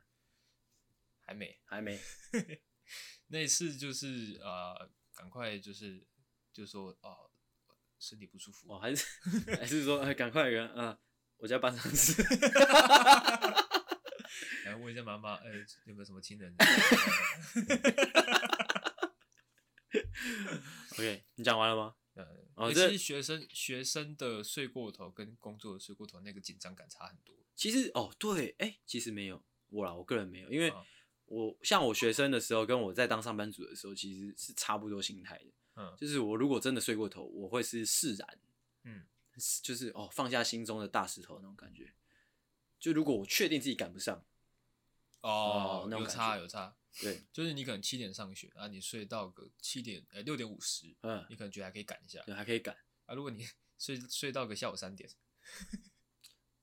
还没，还没。那一次就是啊，赶快就是就说哦。身体不舒服哦，还是还是说，赶快人啊！我家办丧事，来问一下妈妈，哎、欸，有没有什么亲人？OK，你讲完了吗？嗯，哦，这其实学生学生的睡过头跟工作的睡过头那个紧张感差很多。其实哦，对，哎、欸，其实没有我啦，我个人没有，因为我像我学生的时候，跟我在当上班族的时候，其实是差不多心态的。嗯，就是我如果真的睡过头，我会是释然，嗯，就是哦放下心中的大石头那种感觉。就如果我确定自己赶不上，哦，有差有差，对，就是你可能七点上学啊，你睡到个七点，哎六点五十，嗯，你可能觉得还可以赶一下，对，还可以赶啊。如果你 睡睡到个下午三点，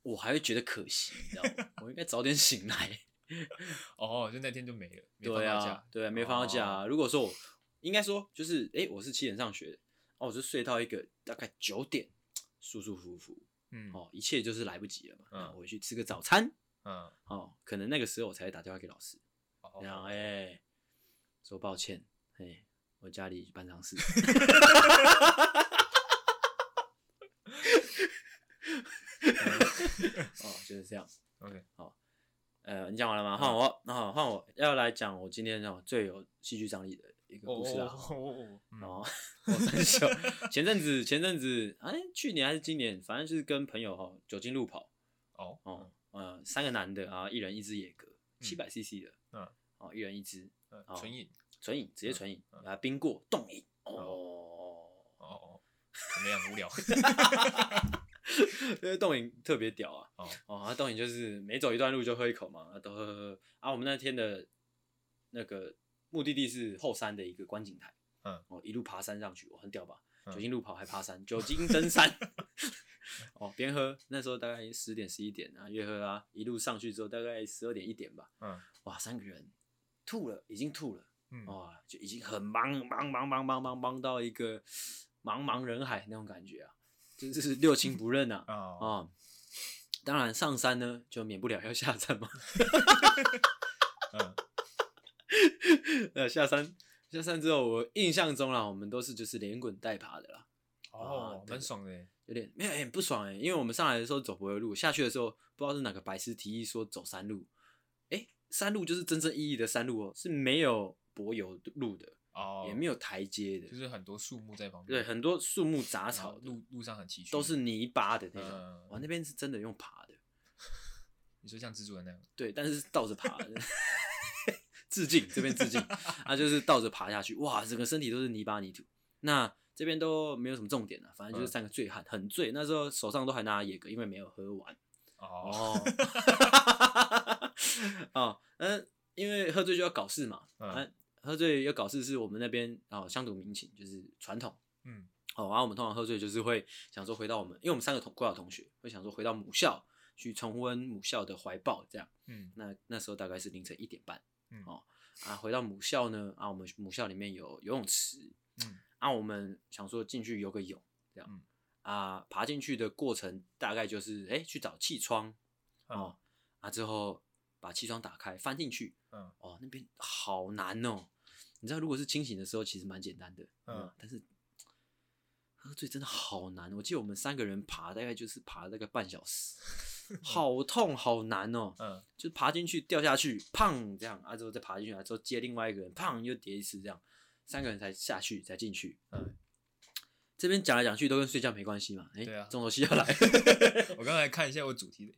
我还会觉得可惜，你知道吗？我应该早点醒来。哦，就那天就没了，没对啊，对，没放到假、啊。如果说我应该说就是，哎、欸，我是七点上学的，哦，我就睡到一个大概九点，舒舒服服，嗯，哦，一切就是来不及了嘛。嗯，我回去吃个早餐，嗯，哦，可能那个时候我才会打电话给老师，然后哎，说抱歉，哎、欸，我家里办丧事。哦，就是这样。OK，好。呃，你讲完了吗？换我，那好，换我要来讲我今天这种最有戏剧张力的一个故事啊。哦，我很小，前阵子，前阵子，哎，去年还是今年，反正就是跟朋友哈酒精路跑。哦哦，呃，三个男的啊，一人一支野格，七百 CC 的，嗯，哦，一人一支，纯饮，纯饮，直接纯饮，啊，冰过冻饮。哦 哦哦，怎么样？无聊。因为冻饮特别屌啊！哦哦，那冻饮就是每走一段路就喝一口嘛，都喝喝喝。啊，我们那天的那个目的地是后山的一个观景台，嗯，哦，一路爬山上去，哦很屌吧？酒精路跑还爬山，酒精登山。哦，边喝那时候大概十点十一点啊，越喝啊，一路上去之后大概十二点一点吧，嗯，哇，三个人吐了，已经吐了，嗯，哇，就已经很茫茫茫茫茫茫茫到一个茫茫人海那种感觉啊。就是六亲不认呐啊，哦、当然上山呢就免不了要下山嘛。嗯 呃，下山下山之后，我印象中啦，我们都是就是连滚带爬的啦。哦，蛮爽的，有点没有很不爽哎，因为我们上来的时候走柏油路，下去的时候不知道是哪个白痴提议说走山路。哎，山路就是真正意义的山路哦，是没有柏油路的。哦，也没有台阶的，就是很多树木在旁边。对，很多树木杂草，路路上很崎岖，都是泥巴的那种。哇，那边是真的用爬的。你说像蜘蛛人那样？对，但是是倒着爬的。致敬，这边致敬。啊，就是倒着爬下去，哇，整个身体都是泥巴泥土。那这边都没有什么重点了，反正就是三个醉汉，很醉。那时候手上都还拿野格，因为没有喝完。哦。哦，嗯，因为喝醉就要搞事嘛。嗯。喝醉要搞事是我们那边哦，乡土民情就是传统，嗯，哦，然后我们通常喝醉就是会想说回到我们，因为我们三个同国小同学会想说回到母校去重温母校的怀抱，这样，嗯，那那时候大概是凌晨一点半，嗯，哦，啊，回到母校呢，啊，我们母校里面有游泳池，嗯，啊，我们想说进去游个泳，这样，嗯，啊，爬进去的过程大概就是哎去找气窗，哦，啊之后把气窗打开翻进去，嗯，哦，那边好难哦。你知道，如果是清醒的时候，其实蛮简单的，嗯，但是喝醉真的好难。我记得我们三个人爬，大概就是爬了大概半小时，好痛，好难哦，嗯，就爬进去掉下去，砰，这样啊，之后再爬进去，之后接另外一个人，砰，又叠一次，这样三个人才下去，才进去，嗯，这边讲来讲去都跟睡觉没关系嘛，哎，对啊，重头戏要来，我刚才看一下我主题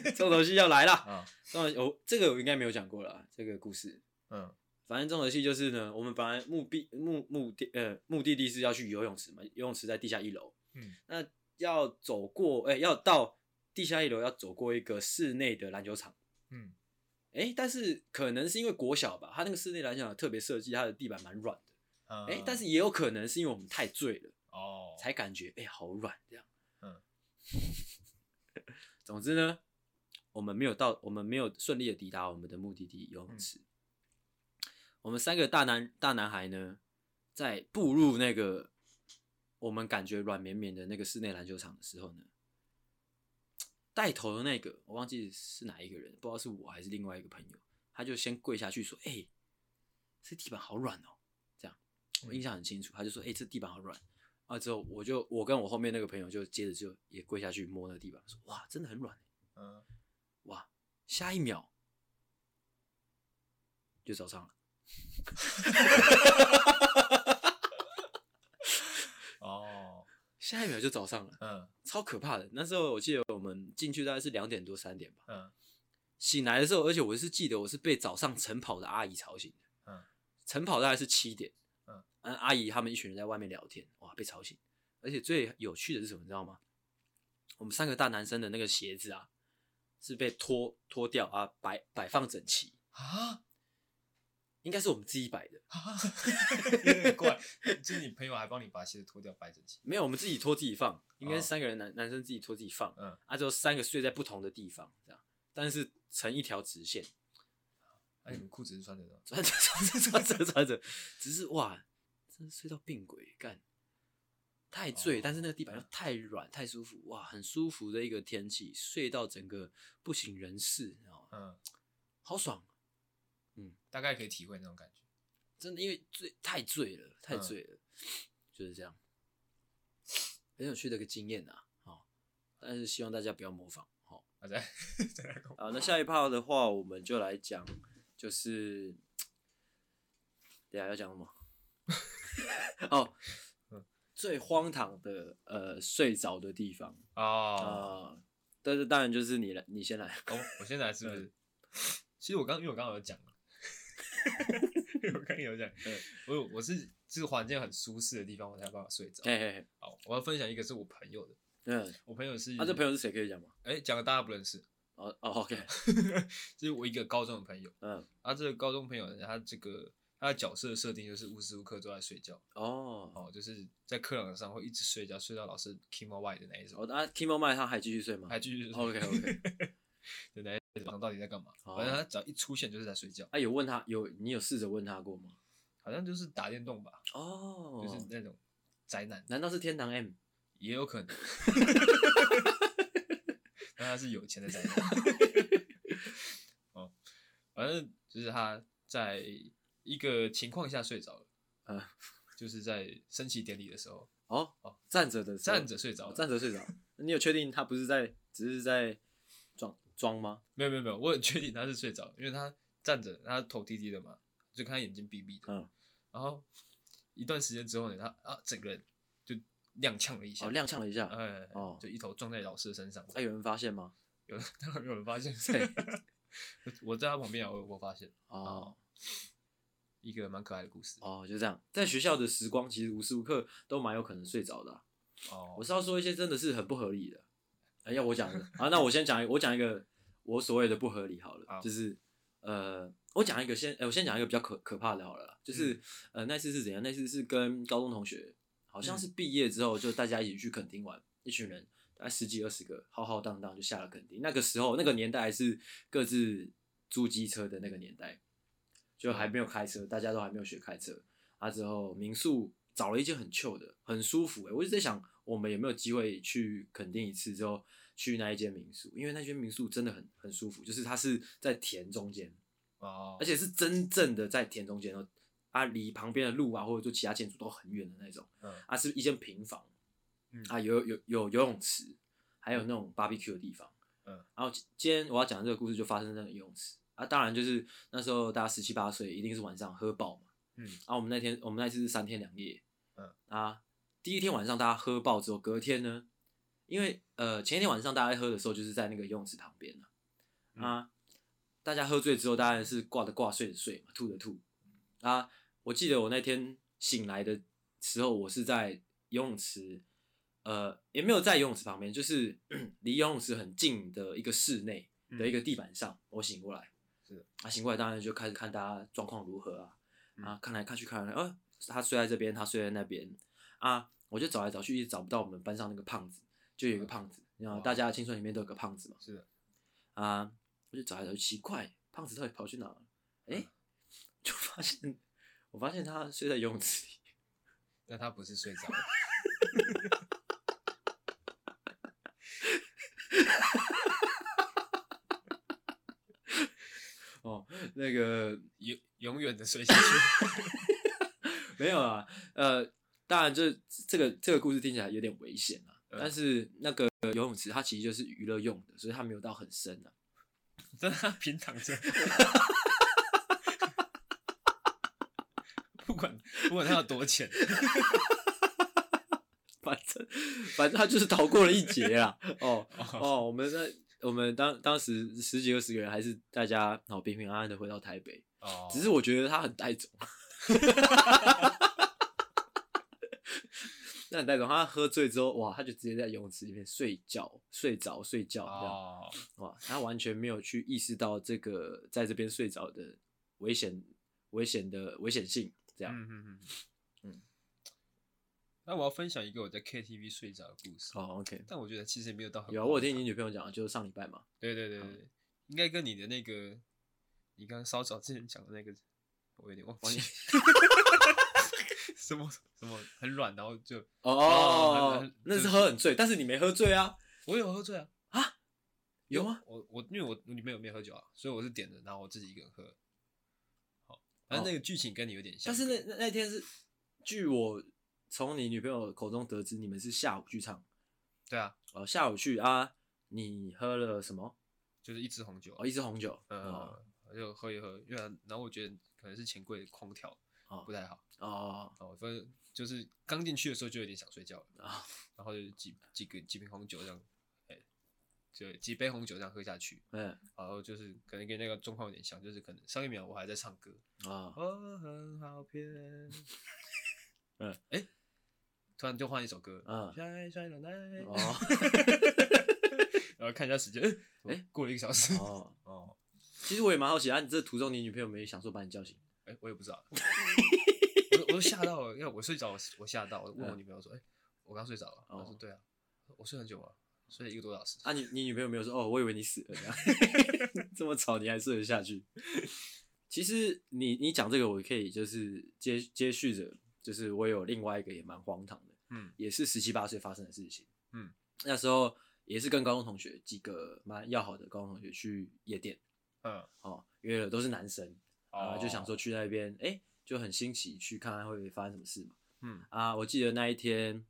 的，重头戏要来了啊，重头哦，这个我应该没有讲过了，这个故事，嗯。反正重头戏就是呢，我们本来目的目目的呃目的地是要去游泳池嘛，游泳池在地下一楼，嗯，那要走过哎、欸，要到地下一楼要走过一个室内的篮球场，嗯，哎、欸，但是可能是因为国小吧，它那个室内篮球场特别设计，它的地板蛮软的，哎、但是也有可能是因为我们太醉了哦，才感觉哎、欸、好软这样，嗯，总之呢，我们没有到，我们没有顺利的抵达我们的目的地游泳池。嗯我们三个大男大男孩呢，在步入那个我们感觉软绵绵的那个室内篮球场的时候呢，带头的那个我忘记是哪一个人，不知道是我还是另外一个朋友，他就先跪下去说：“哎、欸，这地板好软哦。”这样我印象很清楚，他就说：“哎、欸，这地板好软。”啊，之后我就我跟我后面那个朋友就接着就也跪下去摸那个地板，说：“哇，真的很软。”嗯，哇，下一秒就早上了。哦，下一秒就早上了，嗯，超可怕的。那时候我记得我们进去大概是两点多三点吧，嗯，醒来的时候，而且我是记得我是被早上晨跑的阿姨吵醒的，嗯，晨跑大概是七点，嗯，阿姨他们一群人在外面聊天，哇，被吵醒。而且最有趣的是什么，你知道吗？我们三个大男生的那个鞋子啊，是被脱脱掉啊，摆摆放整齐啊。应该是我们自己摆的，有点怪。就是你朋友还帮你把鞋子脱掉摆整齐？没有，我们自己脱自己放，应该是三个人男、哦、男生自己脱自己放。嗯，啊，之后三个睡在不同的地方，这样，但是成一条直线。哎、啊、你们裤子是穿着的？穿着穿着穿着穿着，只是哇，真是睡到病鬼干，太醉，哦、但是那个地板又太软太舒服，哇，很舒服的一个天气，睡到整个不省人事，嗯，好爽。嗯，大概可以体会那种感觉，真的，因为醉太醉了，太醉了，嗯、就是这样，很有趣的一个经验呐，好，但是希望大家不要模仿，好，好再 再来，好，那下一趴的话，我们就来讲，就是，等下要讲什么？哦，最荒唐的呃睡着的地方。啊，呃，但是当然就是你来，你先来，哦，我先来是不是？其实我刚因为我刚刚有讲。我刚有讲，我我是就是环境很舒适的地方，我才有办法睡着。嘿嘿嘿，好，我要分享一个是我朋友的。嗯，我朋友是，他这朋友是谁？可以讲吗？哎，讲了大家不认识。哦哦，OK，这是我一个高中的朋友。嗯，他这个高中朋友，他这个他的角色设定就是无时无刻都在睡觉。哦哦，就是在课堂上会一直睡觉，睡到老师 Kimo White 的那一种。哦，那 Kimo White 他还继续睡吗？还继续睡。OK OK，对对。晚上到底在干嘛？反正他只要一出现就是在睡觉。哎，有问他有你有试着问他过吗？好像就是打电动吧。哦，就是那种宅男。难道是天堂 M？也有可能。但他是有钱的宅男。哦，反正就是他在一个情况下睡着了。嗯，就是在升旗典礼的时候。哦哦，站着的站着睡着，站着睡着。你有确定他不是在，只是在装？吗？没有没有没有，我很确定他是睡着，因为他站着，他头低低的嘛，就看他眼睛闭闭的。嗯。然后一段时间之后呢，他啊整个人就踉跄了一下。哦，踉跄了一下。哎。哦。就一头撞在老师的身上。哎，有人发现吗？有，当然有人发现。对。我在他旁边啊，我我发现。哦。一个蛮可爱的故事。哦，就这样，在学校的时光其实无时无刻都蛮有可能睡着的。哦。我是要说一些真的是很不合理的。哎，要我讲的啊？那我先讲一，我讲一个。我所谓的不合理好了，好就是，呃，我讲一个先，呃，我先讲一个比较可可怕的好了啦，就是，嗯、呃，那次是怎样？那次是跟高中同学，好像是毕业之后，就大家一起去垦丁玩，嗯、一群人，大概十几二十个，浩浩荡荡就下了垦丁。那个时候，那个年代还是各自租机车的那个年代，就还没有开车，大家都还没有学开车。啊，之后民宿找了一间很旧的，很舒服。哎，我一直在想，我们有没有机会去垦丁一次之后。去那一间民宿，因为那间民宿真的很很舒服，就是它是在田中间，哦，而且是真正的在田中间哦，啊，离旁边的路啊或者说其他建筑都很远的那种，嗯，啊，是一间平房，嗯，啊，有有有游泳池，还有那种 barbecue 的地方，嗯，然后今天我要讲的这个故事就发生在那个游泳池，啊，当然就是那时候大家十七八岁，一定是晚上喝爆嘛，嗯，啊，我们那天我们那次是三天两夜，嗯，啊，第一天晚上大家喝爆之后，隔天呢？因为呃前一天晚上大家喝的时候就是在那个游泳池旁边、嗯、啊，大家喝醉之后当然是挂的挂睡的睡嘛，吐的吐啊。我记得我那天醒来的时候，我是在游泳池，呃也没有在游泳池旁边，就是 离游泳池很近的一个室内的一个地板上，嗯、我醒过来，是，啊醒过来当然就开始看大家状况如何啊，嗯、啊看来看去看来，呃他睡在这边，他睡在那边啊，我就找来找去一直找不到我们班上那个胖子。就有一个胖子，你知道，大家的青春里面都有个胖子嘛。是的。啊，我就找来找去，奇怪，胖子到底跑去哪了？哎、欸，就发现，我发现他睡在游泳池里。但他不是睡着。哦，那个永永远的睡下去。没有啊，呃，当然这这个这个故事听起来有点危险啊。但是那个游泳池它其实就是娱乐用的，所以它没有到很深啊。真的平躺着，不管不管它有多浅，反正反正他就是逃过了一劫啊。哦哦，我们那我们当当时十几二十个人，还是大家好平平安安的回到台北。哦，只是我觉得他很带种。那很带种，他喝醉之后，哇，他就直接在游泳池里面睡觉，睡着睡觉这样，oh. 哇，他完全没有去意识到这个在这边睡着的危险危险的危险性，这样。嗯嗯嗯嗯。那我要分享一个我在 KTV 睡着的故事。哦，OK。但我觉得其实也没有到很。有啊，我有听你女朋友讲，就是上礼拜嘛。对对对对，嗯、应该跟你的那个，你刚刚稍早之前讲的那个，我有点忘记。什么什么很软，然后就哦，哦那是喝很醉，但是你没喝醉啊？我有喝醉啊？啊？有吗？我我因为我女朋友没有喝酒啊，所以我是点的，然后我自己一个人喝。好，反正那个剧情跟你有点像。但是那那那天是，据我。从你女朋友口中得知，你们是下午去唱。对啊，哦，下午去啊，你喝了什么？就是一支红酒。哦，一支红酒。嗯，我就喝一喝，因为然后我觉得可能是钱柜空调不太好。哦哦，反正就是刚进去的时候就有点想睡觉了啊，然后就几几个几瓶红酒这样，哎，就几杯红酒这样喝下去。嗯，然后就是可能跟那个状况有点像，就是可能上一秒我还在唱歌啊，我很好骗。嗯，哎。突然就换一首歌，嗯，哦，然后看一下时间，哎，过了一个小时，哦哦，其实我也蛮好奇啊，你这途中你女朋友没想说把你叫醒？哎，我也不知道，我我都吓到了，因为我睡着，我吓到，我问我女朋友说，哎，我刚睡着了，她说对啊，我睡很久了，睡了一个多小时。啊，你你女朋友没有说，哦，我以为你死了这样，这么吵你还睡得下去？其实你你讲这个，我可以就是接接续着，就是我有另外一个也蛮荒唐的。嗯，也是十七八岁发生的事情。嗯，那时候也是跟高中同学几个蛮要好的高中同学去夜店。嗯，哦，约了都是男生，啊，就想说去那边，哎，就很新奇，去看看会发生什么事嘛。嗯，啊，我记得那一天，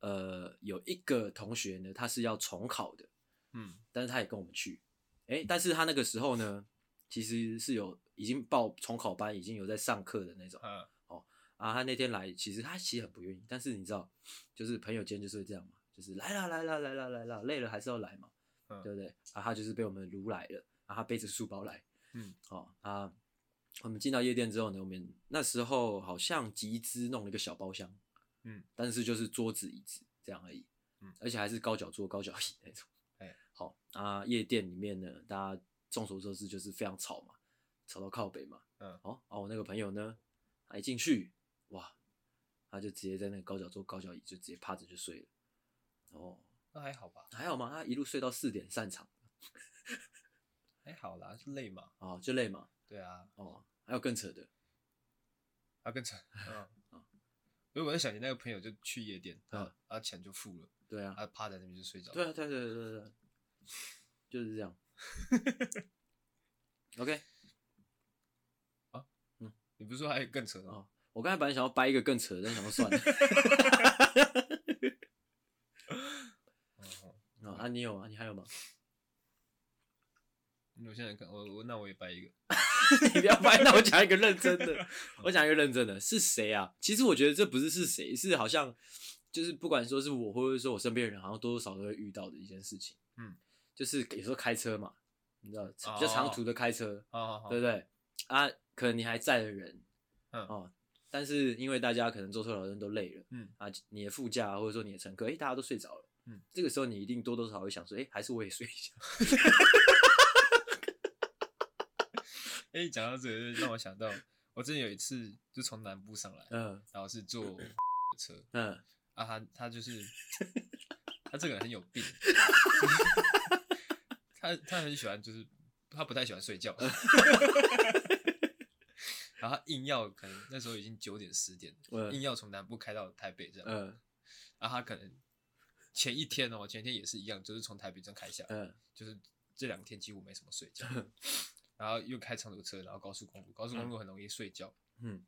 呃，有一个同学呢，他是要重考的。嗯，但是他也跟我们去，哎，但是他那个时候呢，其实是有已经报重考班，已经有在上课的那种。嗯。哦啊，他那天来，其实他其实很不愿意，但是你知道，就是朋友间就是会这样嘛，就是来啦来啦来啦来啦，累了还是要来嘛，嗯、对不对？啊，他就是被我们掳来了，啊，他背着书包来，嗯，哦，啊，我们进到夜店之后呢，我们那时候好像集资弄了一个小包厢，嗯，但是就是桌子椅子这样而已，嗯，而且还是高脚桌高脚椅那种，哎、欸，好啊，夜店里面呢，大家众所周知就是非常吵嘛，吵到靠北嘛，嗯，哦，啊，我那个朋友呢，他一进去。哇，他就直接在那个高脚桌高脚椅就直接趴着就睡了。哦，那还好吧？还好吗？他一路睡到四点散场。还好啦，就累嘛。哦，就累嘛。对啊。哦，还有更扯的。还有更扯。嗯。如果我在想你那个朋友就去夜店，啊，他钱就付了。对啊。他趴在那边就睡着。对啊，对对对对对。就是这样。OK。啊？嗯。你不是说还有更扯的吗？我刚才本来想要掰一个更扯的，但想要算了。啊，你有吗？你还有吗？我现在看，我我那我也掰一个。你不要拍，那我讲一个认真的。我讲一个认真的，是谁啊？其实我觉得这不是是谁，是好像就是不管说是我，或者说我身边的人，好像多多少少都会遇到的一件事情。嗯，就是有时候开车嘛，你知道，比较长途的开车，对不对？啊，可能你还在的人，嗯哦。但是因为大家可能坐车老人都累了，嗯啊，你的副驾或者说你的乘客，哎，大家都睡着了，嗯，这个时候你一定多多少少会想说，哎，还是我也睡一下。哎，讲到这个，让我想到，我之前有一次就从南部上来，嗯，然后是坐车，嗯啊，他他就是他这个人很有病，他他很喜欢，就是他不太喜欢睡觉。然后他硬要可能那时候已经九点十点，嗯、硬要从南部开到台北这样。嗯。然后他可能前一天哦，前一天也是一样，就是从台北这样开下来。嗯。就是这两天几乎没什么睡觉。嗯、然后又开长途车，然后高速公路，高速公路很容易睡觉。嗯。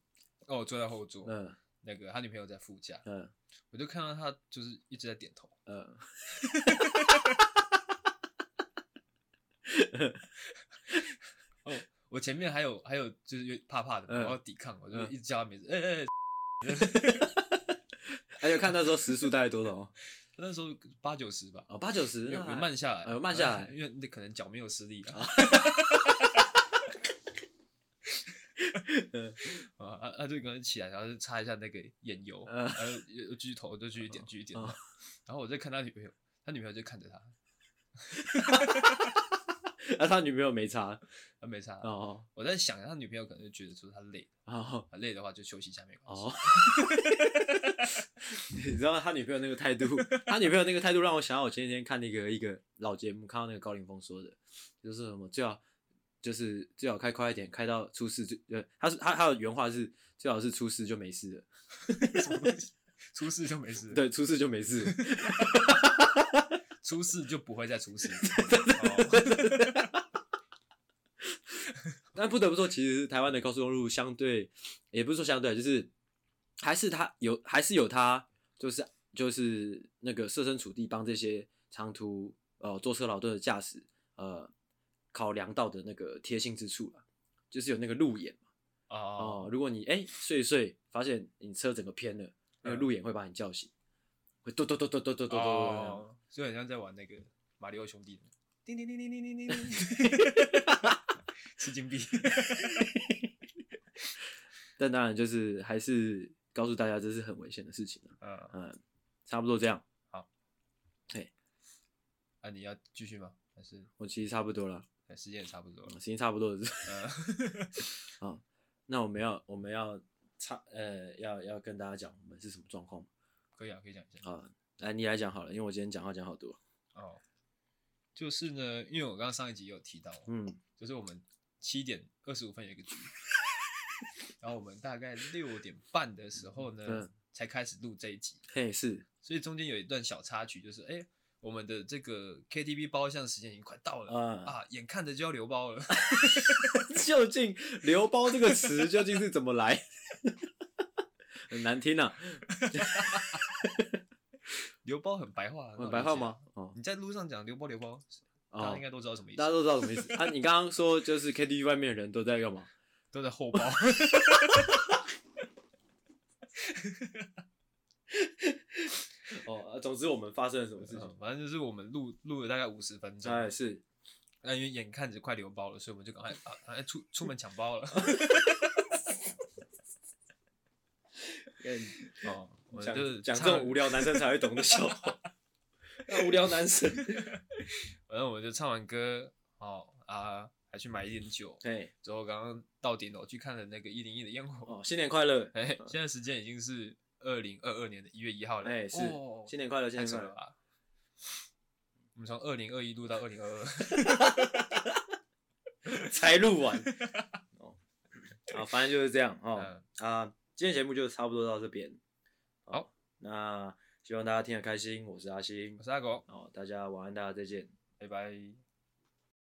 哦，我坐在后座。嗯。那个他女朋友在副驾。嗯。我就看到他就是一直在点头。嗯。哦。我前面还有还有就是怕怕的，我要抵抗，我就一直叫他名字，哎哎，还有看那时候时速大概多少？那时候八九十吧，哦八九十，有慢下来，呃慢下来，因为那可能脚没有施力啊。啊啊啊！就可能起来，然后就擦一下那个眼油，然后又继续投，就继续点，继续点。然后我在看他女朋友，他女朋友就看着他。那他女朋友没擦，他没擦。哦，我在想，他女朋友可能就觉得说他累，哦，累的话就休息一下没关系。哦，你知道他女朋友那个态度，他女朋友那个态度让我想到我前几天看那个一个老节目，看到那个高凌风说的，就是什么最好就是最好开快一点，开到出事就呃，他是他他的原话是最好是出事就没事了，什么东西？出事就没事，对，出事就没事。出事就不会再出事。但不得不说，其实台湾的高速公路相对，也不是说相对，就是还是它有，还是有它，就是就是那个设身处地帮这些长途呃坐车劳顿的驾驶呃考量到的那个贴心之处了，就是有那个路眼嘛。哦、oh. 呃，如果你哎、欸、睡一睡，发现你车整个偏了，那个路眼会把你叫醒，会嘟嘟嘟嘟嘟嘟嘟嘟。Oh. 就很像在玩那个马里奥兄弟，叮叮叮叮叮叮叮，吃金币。但当然就是还是告诉大家，这是很危险的事情嗯嗯，差不多这样。好，对。那你要继续吗？还是我其实差不多了。时间也差不多了。时间差不多了。嗯。那我们要我们要差呃要要跟大家讲我们是什么状况？可以啊，可以讲一下。啊。来，你来讲好了，因为我今天讲话讲好多。哦，就是呢，因为我刚刚上一集有提到，嗯，就是我们七点二十五分有一个局，然后我们大概六点半的时候呢，嗯、才开始录这一集。嘿，是，所以中间有一段小插曲，就是哎、欸，我们的这个 KTV 包厢时间已经快到了，嗯、啊，眼看着就要留包了。究竟“留包”这个词究竟是怎么来？很难听啊。留包很白话，很白话吗？哦，你在路上讲留包留包，大家应该都知道什么意思。大家都知道什么意思啊？你刚刚说就是 KTV 外面的人都在干嘛？都在后包。哦，总之我们发生了什么事情？反正就是我们录录了大概五十分钟。哎，是。那因为眼看着快流包了，所以我们就赶快啊，出出门抢包了。哦。讲讲这种无聊男生才会懂的笑话，无聊男生。反正我们就唱完歌，哦啊，还去买一点酒。对，之后刚刚到顶楼去看了那个一零一的烟火。哦，新年快乐！哎，现在时间已经是二零二二年的一月一号了。哎，是，新年快乐，新年快乐啊！我们从二零二一录到二零二二，才录完。哦，啊，反正就是这样哦。啊，今天节目就差不多到这边。好，那希望大家听得开心。我是阿星，我是阿狗。好，大家晚安，大家再见，拜拜。